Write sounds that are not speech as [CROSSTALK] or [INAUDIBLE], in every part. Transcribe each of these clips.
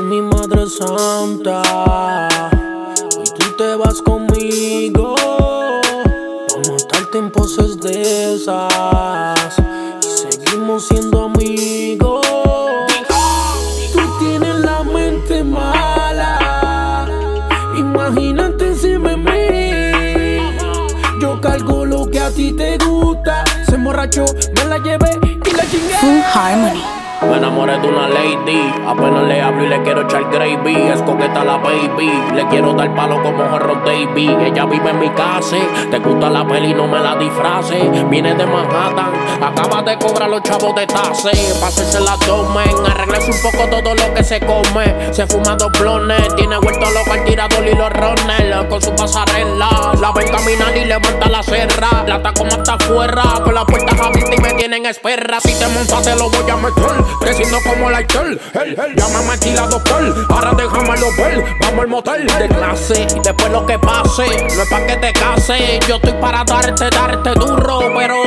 Mi madre santa, hoy tú te vas conmigo. Vamos a estar en poses de esas. Y seguimos siendo amigos. Tú tienes la mente mala. Imagínate si me. Yo cargo lo que a ti te gusta. Se emborrachó, me la llevé y la chingué. Full Harmony. Me enamoré de una lady, apenas le hablo y le quiero echar gravy. Es coqueta la baby, le quiero dar palo como Horror Davy. Ella vive en mi casa, te gusta la peli, no me la disfrace. Viene de Manhattan, acaba de cobrar los chavos de tase. Pásese la tomen, arregles un poco todo lo que se come. Se fuma dos blones, tiene vuelto loco al tirador y los runners. Con su pasarela, la ven caminar y levanta la serra. La como hasta afuera, con las puertas abiertas y me tienen espera. Si te montas, te lo voy a meter. Creciendo como la el, llámame aquí la doctor. Ahora déjame ver, vamos al motel de clase. Después lo que pase, no es pa' que te case. Yo estoy para darte, darte duro, pero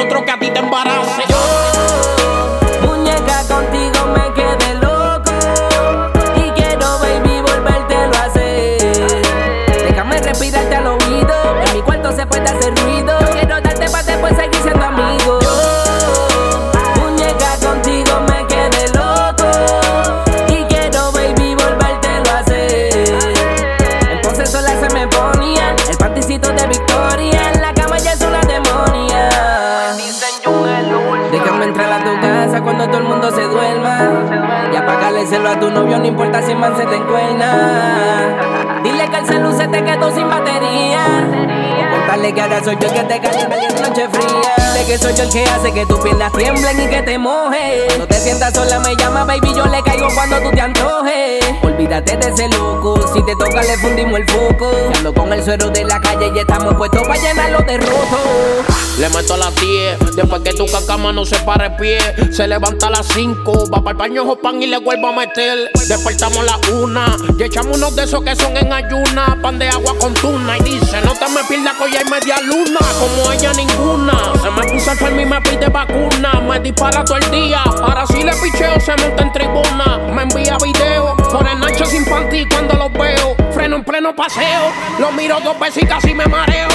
a tu novio, no importa si el man se te encuerna. Dile que el celu se te quedó sin batería. O que ahora soy yo que te calienta en noche fría. Que soy yo el que hace que tus piernas tiemblen y que te mojes. Cuando te sientas sola me llama, baby, yo le caigo cuando tú te antojes. Olvídate de ese loco, si te toca le fundimos el foco. Ando con el suero de la calle y estamos puestos para llenarlo de roto. Le meto a las 10, después que tu cacama no se pare pie. Se levanta a las 5, va para el baño Jopan y le vuelvo a meter. Despertamos a las 1 y echamos unos de esos que son en ayuna. Pan de agua con tuna y dice: No te me pierdas que hoy hay media luna. Como ella ninguna. Se me puso enfermo y me pide vacuna. Me dispara todo el día. Ahora sí le picheo, se monta en tribuna. Me envía video por el Nacho sin panty cuando los veo. Freno en pleno paseo. Lo miro dos veces y casi me mareo.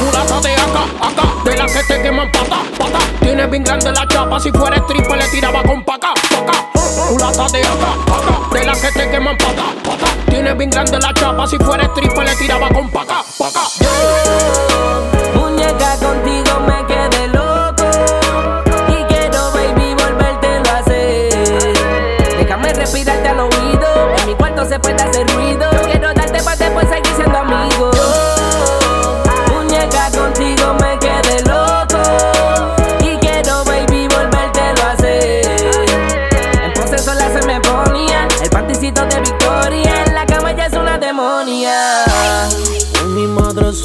Culata de acá, acá, de la que te queman pata, pata. Tiene bien grande la chapa, si fuera stripper le tiraba con paca, paca. Culata de acá, acá, de la que te queman pata, pata. Tiene bien grande la chapa, si fuera stripper le tiraba con paca,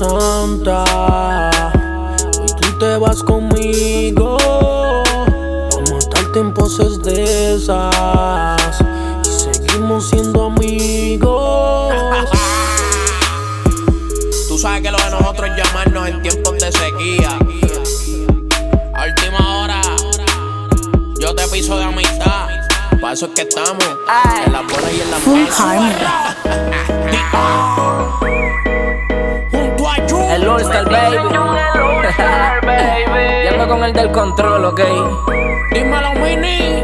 santa, hoy tú te vas conmigo. Vamos a estar en poses de esas. Y seguimos siendo amigos. [LAUGHS] Tú sabes que lo de nosotros es llamarnos en tiempos de sequía. A última hora, yo te piso de amistad. Para eso es que estamos. En las buenas y en las Full [LAUGHS] Baby. [LAUGHS] Y ando con el del control, ok. Dímelo, Mini.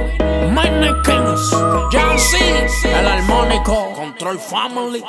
Mannequins. Jancy. El armónico. Control Family.